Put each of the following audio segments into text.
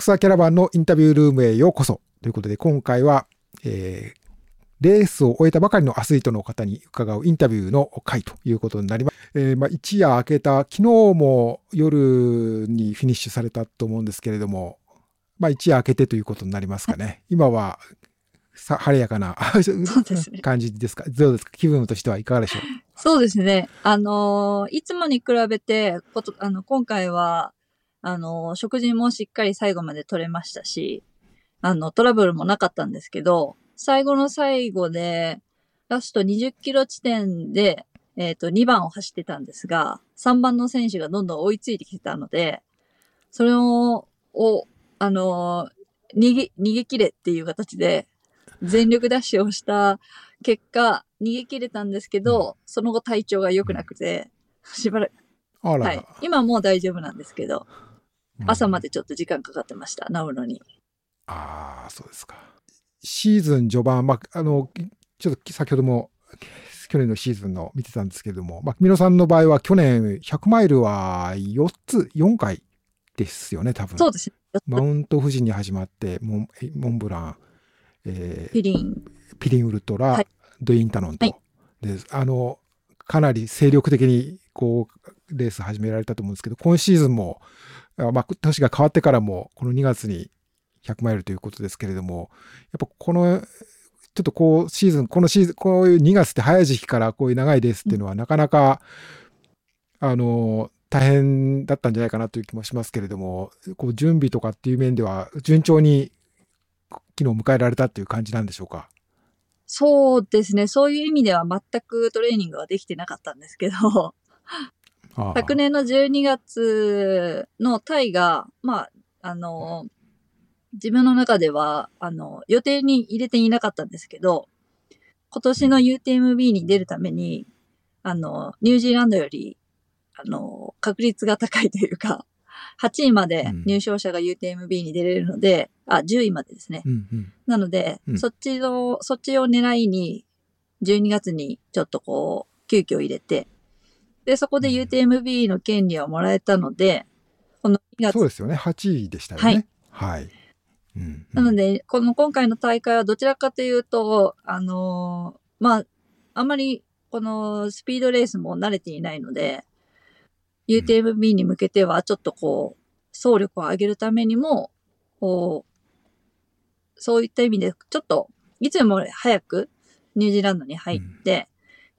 草キャラバンのインタビュールームへようこそということで、今回は、えー、レースを終えたばかりのアスリートの方に伺うインタビューの回ということになります。えー、まあ、一夜明けた、昨日も夜にフィニッシュされたと思うんですけれども、まあ、一夜明けてということになりますかね。今は、さ晴れやかな感じですか？どうですか？気分としてはいかがでしょう？そうですね。あのー、いつもに比べて、ことあの今回は、あのー、食事もしっかり最後まで取れましたし、あの、トラブルもなかったんですけど、最後の最後で、ラスト20キロ地点で、えっ、ー、と、2番を走ってたんですが、3番の選手がどんどん追いついてきてたので、それを、をあのー、逃げ、逃げ切れっていう形で、全力ダッシュをした結果、逃げ切れたんですけど、その後体調が良くなくて、しばらく、はい。今はもう大丈夫なんですけど、朝までちょっと時間かかってました、治るのに。ああ、そうですか。シーズン序盤、まあ、あの、ちょっと先ほども、去年のシーズンの見てたんですけれども、まあ、君野さんの場合は去年100マイルは4つ、4回ですよね、多分。そうです。マウント富士に始まって、モンモンブラン、えー、ピリン。ピリンウルトラ、はい、ドインタノンと、はい、で、あの、かなり精力的に、こう、レース始められたと思うんですけど、今シーズンも、まあ、年が変わってからも、この2月に100マイルということですけれども、やっぱこの、ちょっとこう、シーズン、このシーズン、こういう2月って早い時期からこういう長いレースっていうのは、なかなか、あの、大変だったんじゃないかなという気もしますけれども、こう準備とかっていう面では、順調に昨日迎えられたっていう感じなんでしょうか？そうですね。そういう意味では全くトレーニングはできてなかったんですけど、昨年の12月のタイが、まあ、あの、自分の中では、あの、予定に入れていなかったんですけど、今年の UTMB に出るために、あの、ニュージーランドより、あの、確率が高いというか、8位まで入賞者が UTMB に出れるので、うん、あ、10位までですね。うんうん、なので、うん、そっちの、そっちを狙いに、12月にちょっとこう、急遽入れて、で、そこで UTMB の権利をもらえたので、この2月。そうですよね。8位でしたよね。はい。はいなので、この今回の大会はどちらかというと、あのー、まあ、あんまりこのスピードレースも慣れていないので、UTMB に向けてはちょっとこう、総力を上げるためにも、こう、そういった意味で、ちょっと、いつも早くニュージーランドに入って、うん、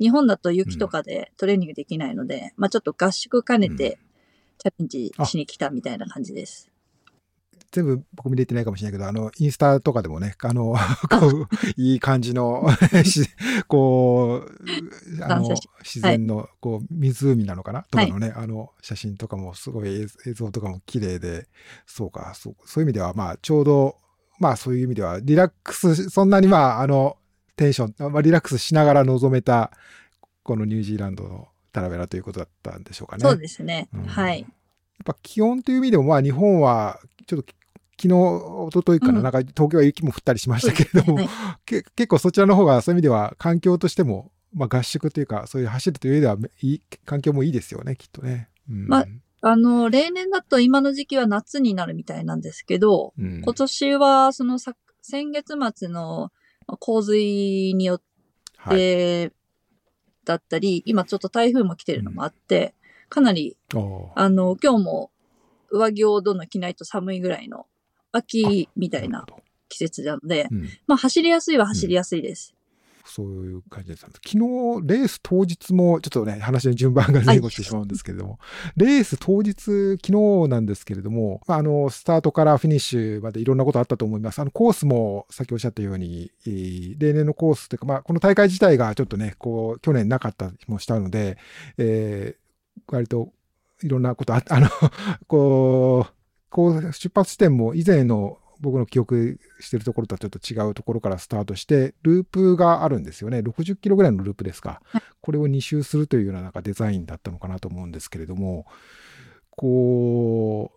日本だと雪とかでトレーニングできないので、まあちょっと合宿兼ねてチャレンジしに来たみたいな感じです。全部僕見れてないかもしれないけど、あの、インスタとかでもね、あの、こう、いい感じの こう、あの、自然の、こう、湖なのかな？とかのね、はい、あの、写真とかもすごい映像とかも綺麗で、そうか、そう、そういう意味では、まあ、ちょうど、まあ、そういう意味では、リラックス、そんなにまあ、あの、テンション、まあ、リラックスしながら臨めた、このニュージーランドのタラベラということだったんでしょうかね。そうですね。うん、はい。やっぱ気温という意味でも、まあ日本はちょっと昨日、一昨日かな、うん、なんか東京は雪も降ったりしましたけれども、はい、結構そちらの方がそういう意味では環境としても、まあ合宿というか、そういう走るという上ではいい、環境もいいですよね、きっとね。うん、まあ、あの、例年だと今の時期は夏になるみたいなんですけど、うん、今年はそのさ先月末の洪水によって、だったり、今ちょっと台風も来てるのもあって、かなり、あの、今日も上着をどんどん着ないと寒いぐらいの秋みたいな季節なので、うん、まあ走りやすいは走りやすいです。そういう感じだったんです。昨日、レース当日も、ちょっとね、話の順番が前後してしまうんですけれども、レース当日、昨日なんですけれども、まあの、スタートからフィニッシュまでいろんなことあったと思います。あの、コースも、さっきおっしゃったように、えー、例年のコースというか、まあ、この大会自体がちょっとね、こう、去年なかったりもしたので、えー、割と、いろんなことあ、あの、こう、こう出発地点も以前の僕の記憶してるところとはちょっと違うところからスタートして、ループがあるんですよね。60キロぐらいのループですか。これを2周するというようななんかデザインだったのかなと思うんですけれども、こ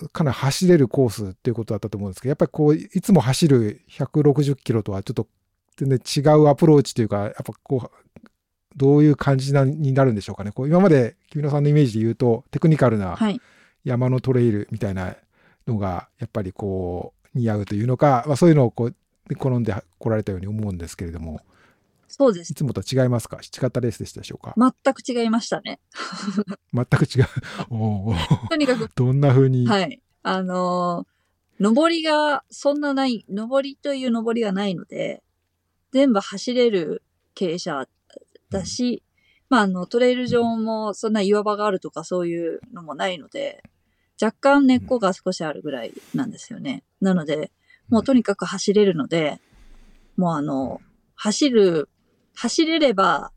う、かなり走れるコースっていうことだったと思うんですけど、やっぱりこう、いつも走る160キロとはちょっと全然違うアプローチというか、やっぱこう、どういう感じなになるんでしょうかね。こう今まで君野さんのイメージで言うと、テクニカルな、はい山のトレイルみたいなのが、やっぱりこう、似合うというのか、まあ、そういうのをこう、好んで来られたように思うんですけれども。そうです。いつもと違いますか？違ったレースでしたでしょうか？全く違いましたね。全く違う？おとにかく。どんな風に？はい。あのー、上りがそんなない、上りという上りがないので、全部走れる傾斜だし、うん、まあ、あの、トレイル上もそんな岩場があるとかそういうのもないので、若干根っこが少しあるぐらいなんですよね。なので、もうとにかく走れるので、もうあの、走る、走れれば、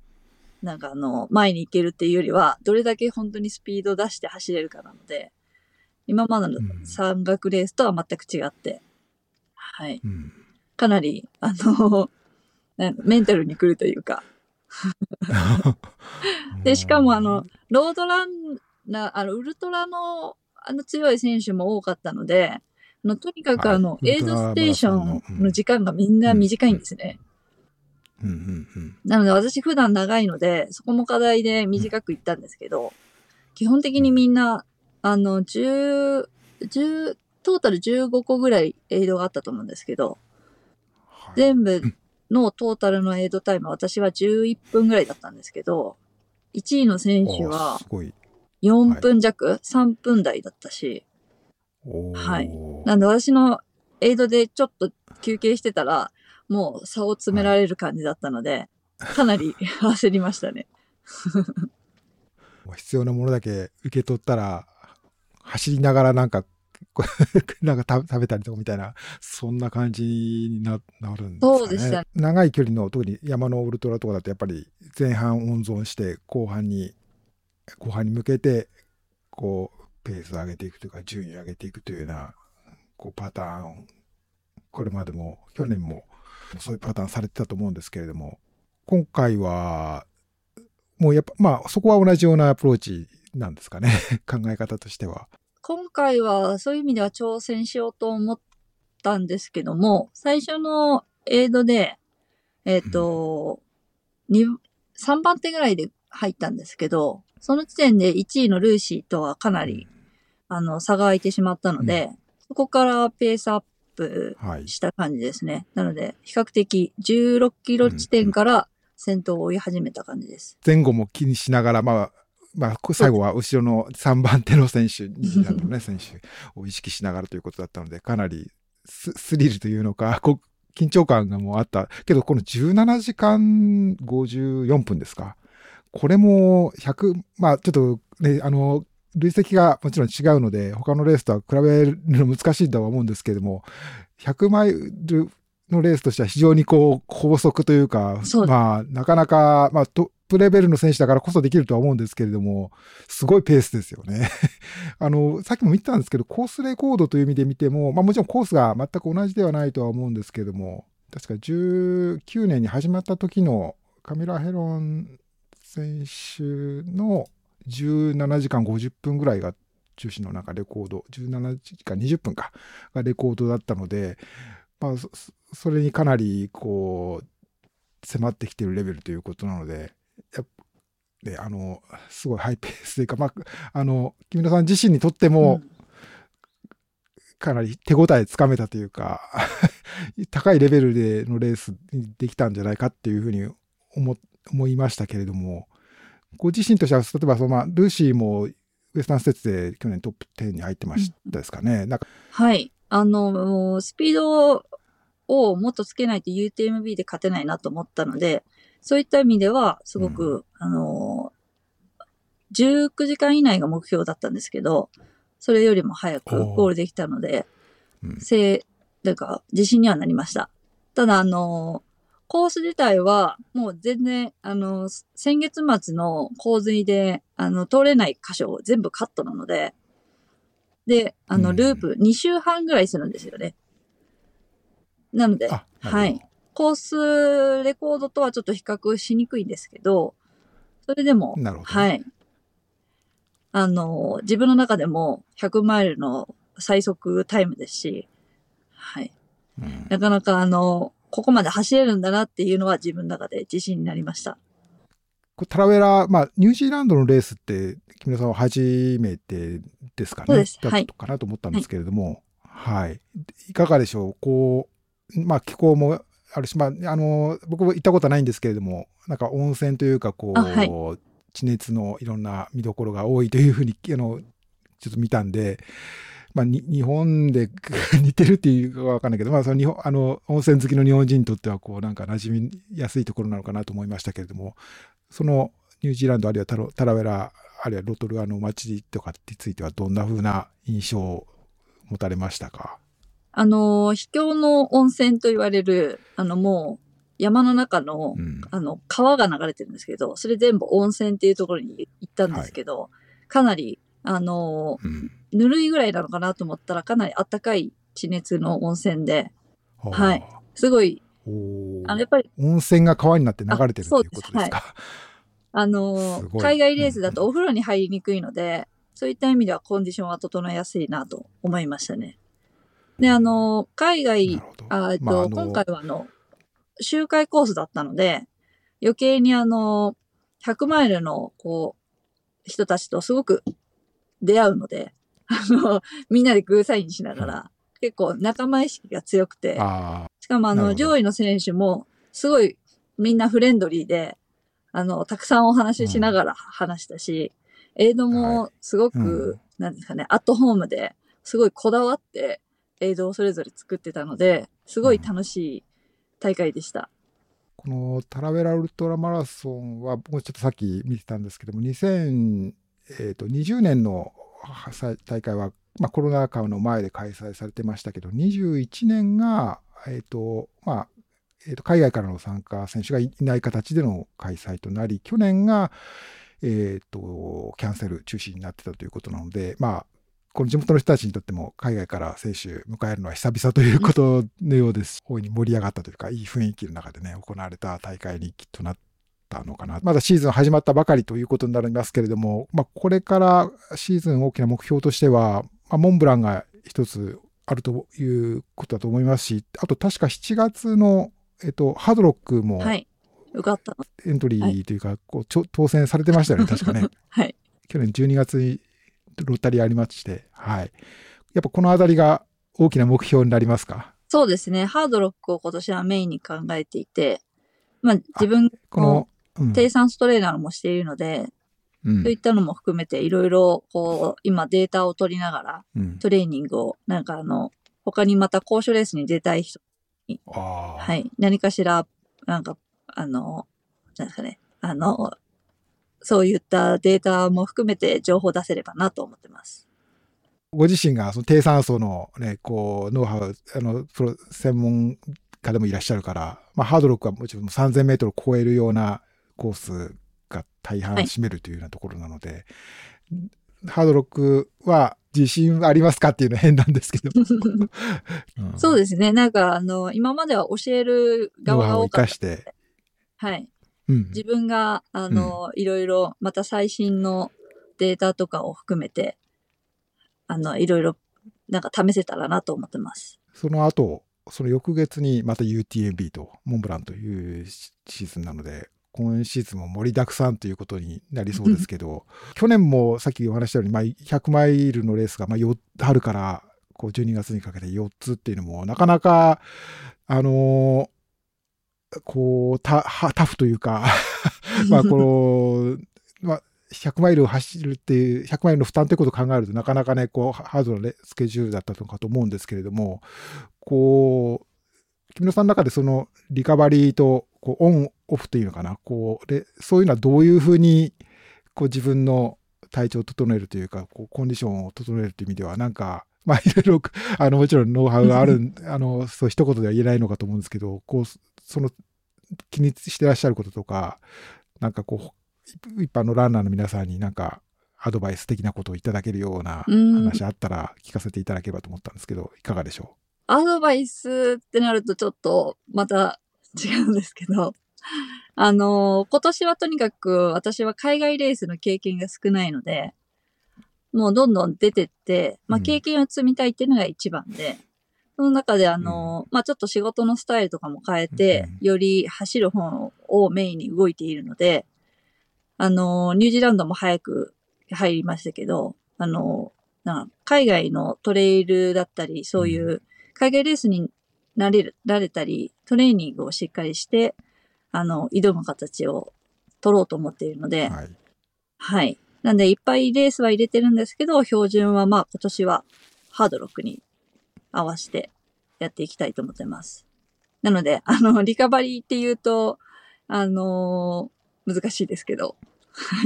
なんかあの、前に行けるっていうよりは、どれだけ本当にスピード出して走れるかなので、今までの山岳レースとは全く違って、はい。かなり、あの、メンタルに来るというか。で、しかもあの、ロードランナー、あの、ウルトラの、あの強い選手も多かったので、あのとにかくあの、はい、エイドステーションの時間がみんな短いんですね。なので私普段長いので、そこも課題で短く行ったんですけど、基本的にみんな、あの、10、10、トータル15個ぐらいエイドがあったと思うんですけど、全部のトータルのエイドタイムは私は11分ぐらいだったんですけど、1位の選手は4分弱、はい、3分台だったし、はい。なんで私のエイドでちょっと休憩してたら、もう差を詰められる感じだったので、はい、かなり 焦りましたね。必要なものだけ受け取ったら、走りながらなんか なんか食べたりとかみたいな、そんな感じにななるんですかね。そうでした、ね、長い距離の、特に山のウルトラとかだと、やっぱり前半温存して、後半に、後半に向けて、こう、ペースを上げていくというか、順位を上げていくというような、こう、パターン、これまでも、去年も、そういうパターンされてたと思うんですけれども、今回は、もうやっぱ、まあ、そこは同じようなアプローチなんですかね。考え方としては。今回はそういう意味では挑戦しようと思ったんですけども、最初のエイドで、えっ、ー、と、3番手ぐらいで入ったんですけど、その時点で1位のルーシーとはかなり、あの、差が空いてしまったので、うん、そこからペースアップした感じですね。はい、なので、比較的16キロ地点から先頭を追い始めた感じです。前後も気にしながら、まあ、まあ、最後は後ろの3番手の選手、2番のね、選手を意識しながらということだったので、かなりスリルというのか、こ緊張感がもうあった。けど、この17時間54分ですか。これも100、まあ、ちょっとね、あの、累積がもちろん違うので、他のレースとは比べるの難しいとは思うんですけれども、100マイルのレースとしては非常にこう、高速というか、まあ、なかなか、まあ、トップレベルの選手だからこそできるとは思うんですけれども、すごいペースですよね。あの、さっきも見てたんですけど、コースレコードという意味で見ても、まあもちろんコースが全く同じではないとは思うんですけれども、確か19年に始まった時のカミラ・ヘロン選手の17時間50分ぐらいが中心の中レコード、17時間20分か、がレコードだったので、まあ、それにかなりこう迫ってきてるレベルということなので、やであのすごいハイペースというか、まあ、あの木村さん自身にとっても、かなり手応えつかめたというか 高いレベルでのレースにできたんじゃないかっていうふうに思思いましたけれども、ご自身としては、例えばその、まあ、ルーシーもウエスタンステッツで去年トップ10に入ってましたですかね。うん、なんかはい。あの、スピードをもっとつけないと UTMB で勝てないなと思ったので、そういった意味では、すごく、うん、あの、19時間以内が目標だったんですけど、それよりも早くゴールできたので、せ、うん、なんか、自信にはなりました。ただ、あの、コース自体は、もう全然、あの、先月末の洪水で、あの、通れない箇所を全部カットなので、で、あの、ループ2周半ぐらいするんですよね。なので、はい。コースレコードとはちょっと比較しにくいんですけど、それでも、はい。あの、自分の中でも100マイルの最速タイムですし、はい。うん、なかなかあの、ここまで走れるんだなっていうのは自分の中で自信になりました。タラウェラ、まあ、ニュージーランドのレースって、木村さんは初めてですかね？そうです。だったかなと思ったんですけれども、はい。はい、いかがでしょう？こう、まあ、気候もあるし、まあ、あの、僕も行ったことはないんですけれども、なんか温泉というか、こう、はい、地熱のいろんな見どころが多いというふうに、あの、ちょっと見たんで、まあ、日本で 似てるっていうかわかんないけど、まあ、その日本、あの、温泉好きの日本人にとっては、こう、なんか馴染みやすいところなのかなと思いましたけれども、そのニュージーランドあるいはタロタラウェラ、あるいはロトルアの街とかについては、どんな風な印象を持たれましたか？あの、秘境の温泉と言われる、あの、もう、山の中の、うん、あの、川が流れてるんですけど、それ全部温泉っていうところに行ったんですけど、はい、かなり、あの、うん、ぬるいぐらいなのかなと思ったら、かなり暖かい地熱の温泉で、はい。すごい、あの、やっぱり。温泉が川になって流れてるっていうことですか？はい、あの、海外レースだとお風呂に入りにくいので、そういった意味ではコンディションは整えやすいなと思いましたね。で、あの、海外、あと、まあ、今回はあの、周回コースだったので、余計にあの、100マイルの、こう、人たちとすごく出会うので、あの、みんなでグーサインしながら、結構仲間意識が強くて、しかもあの、上位の選手も、すごいみんなフレンドリーで、あの、たくさんお話ししながら話したし、うん、エイドもすごく、なんですかね、アットホームで、すごいこだわって、エイドをそれぞれ作ってたので、すごい楽しい大会でした。このタラベラウルトラマラソンは、僕ちょっとさっき見てたんですけども、2020年の大会は、まあ、コロナ禍の前で開催されてましたけど、21年が、え、ー、と、まあ、えー、と海外からの参加選手がいない形での開催となり、去年が、え、ー、と、キャンセル、中止になってたということなので、まあ、この地元の人たちにとっても海外から選手迎えるのは久々ということのようです。大いに盛り上がったというか、いい雰囲気の中でね、行われた大会にとなってたのかな。まだシーズン始まったばかりということになりますけれども、まあ、これからシーズン大きな目標としては、まあ、モンブランが一つあるということだと思いますし、あと確か7月の、えっと、ハードロックも、はい、よかった。エントリーというか、はい、こう当選されてましたよね、確かね。はい。去年12月にロッタリーありまして、はい。やっぱこのあたりが大きな目標になりますか？そうですね。ハードロックを今年はメインに考えていて、まあ自分の低酸素トレーナーもしているので、うん、そういったのも含めていろいろこう今データを取りながらトレーニングを、なんかあの、他にまた高所レースに出たい人に、はい、何かしら、なんか、あの、なんですかね、あの、そういったデータも含めて情報を出せればなと思ってます。ご自身がその低酸素のね、こう、ノウハウ、あの、プロ、専門家でもいらっしゃるから、まあ、ハードロックはもちろん3000メートルを超えるようなコースが大半占めるというようなところなので、はい、ハードロックは自信ありますかっていうのは変なんですけど。うん、そうですね。なんか、あの、今までは教える側が多かった。して。はい。自分が、あの、うん、いろいろ、また最新のデータとかを含めて、あの、いろいろ、なんか試せたらなと思ってます。その後、その翌月にまた UTMB とモンブランというシーズンなので、今シーズンも盛りだくさんということになりそうですけど、去年もさっきお話したように、まあ、100マイルのレースが、まあ、春からこう12月にかけて4つっていうのも、なかなか、あのこう、タタフというか まあ、この、まあ、100マイルを走るっていう、100マイルの負担ということを考えるとなかなかね、こう、ハードなスケジュールだったのかと思うんですけれども、こう、木村さんの中でそのリカバリーとこうオン、オフというのかな、こう、でそういうのはどういうふうに、こう自分の体調を整えるというか、こうコンディションを整えるという意味では、なんか、まあいろいろ、あの、もちろんノウハウがある、あの、そう一言では言えないのかと思うんですけど、こう、その気にしてらっしゃることとか、なんかこう、一般のランナーの皆さんになんかアドバイス的なことをいただけるような話あったら聞かせていただければと思ったんですけど、いかがでしょう？アドバイスってなるとちょっとまた違うんですけど、あの、今年はとにかく私は海外レースの経験が少ないので、もうどんどん出てって、まあ経験を積みたいっていうのが一番で、その中であの、まあちょっと仕事のスタイルとかも変えて、より走る方をメインに動いているので、あの、ニュージーランドも早く入りましたけど、あの、な海外のトレイルだったり、そういう海外レースになれる、なれたり、トレーニングをしっかりして、あの、挑む形を取ろうと思っているので、はい。はい。なんで、いっぱいレースは入れてるんですけど、標準はまあ今年はハードロックに合わせてやっていきたいと思ってます。なので、あの、リカバリーっていうと、あのー、難しいですけど、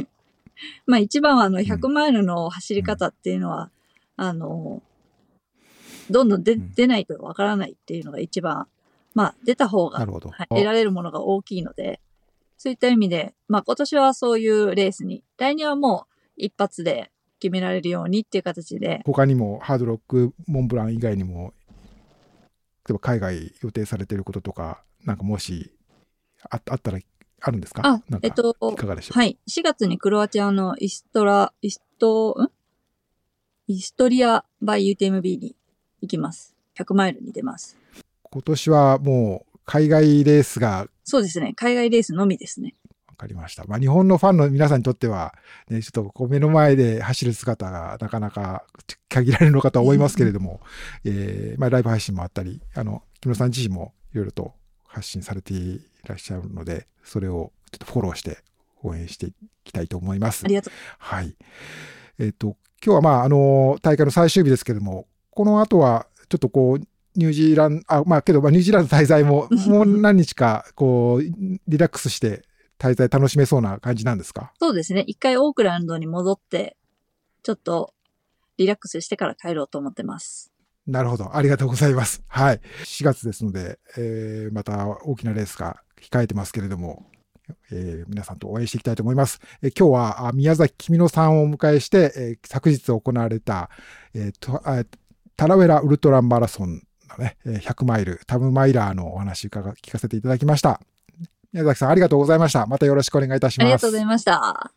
まあ一番はあの100マイルの走り方っていうのは、あの、どんどん出出ないとわからないっていうのが一番、まあ出た方が、はい、得られるものが大きいので、そういった意味で、まあ今年はそういうレースに、来年はもう一発で決められるようにっていう形で。他にもハードロック、モンブラン以外にも、例えば海外予定されていることとか、なんかもしああったらあるんですか？あ、えっと、いかがでしょう？はい。4月にクロアチアのイストラ、イスト、ん？イストリアバイ UTMB に行きます。100マイルに出ます。今年はもう海外レースが。そうですね。海外レースのみですね。わかりました。まあ、日本のファンの皆さんにとっては、ね、ちょっとこう目の前で走る姿がなかなか限られるのかと思いますけれども、えー、まあ、ライブ配信もあったり、あの、木村さん自身もいろいろと発信されていらっしゃるので、それをちょっとフォローして応援していきたいと思います。ありがとう。はい。えっ、ー、と、今日はまあ、あの、大会の最終日ですけれども、この後は、ちょっとこう、ニュージーランド、あ、まあけど、まあ、ニュージーランド滞在も、もう何日か、こう、リラックスして滞在楽しめそうな感じなんですか？そうですね。一回オークランドに戻って、ちょっとリラックスしてから帰ろうと思ってます。なるほど。ありがとうございます。はい。4月ですので、えー、また大きなレースが控えてますけれども、えー、皆さんと応援していきたいと思います。えー、今日は宮崎君野さんをお迎えして、えー、昨日行われた、えー、タラウェラウルトラマラソンのね、100マイル、タムマイラーのお話聞かせていただきました。宮崎さんありがとうございました。またよろしくお願いいたします。ありがとうございました。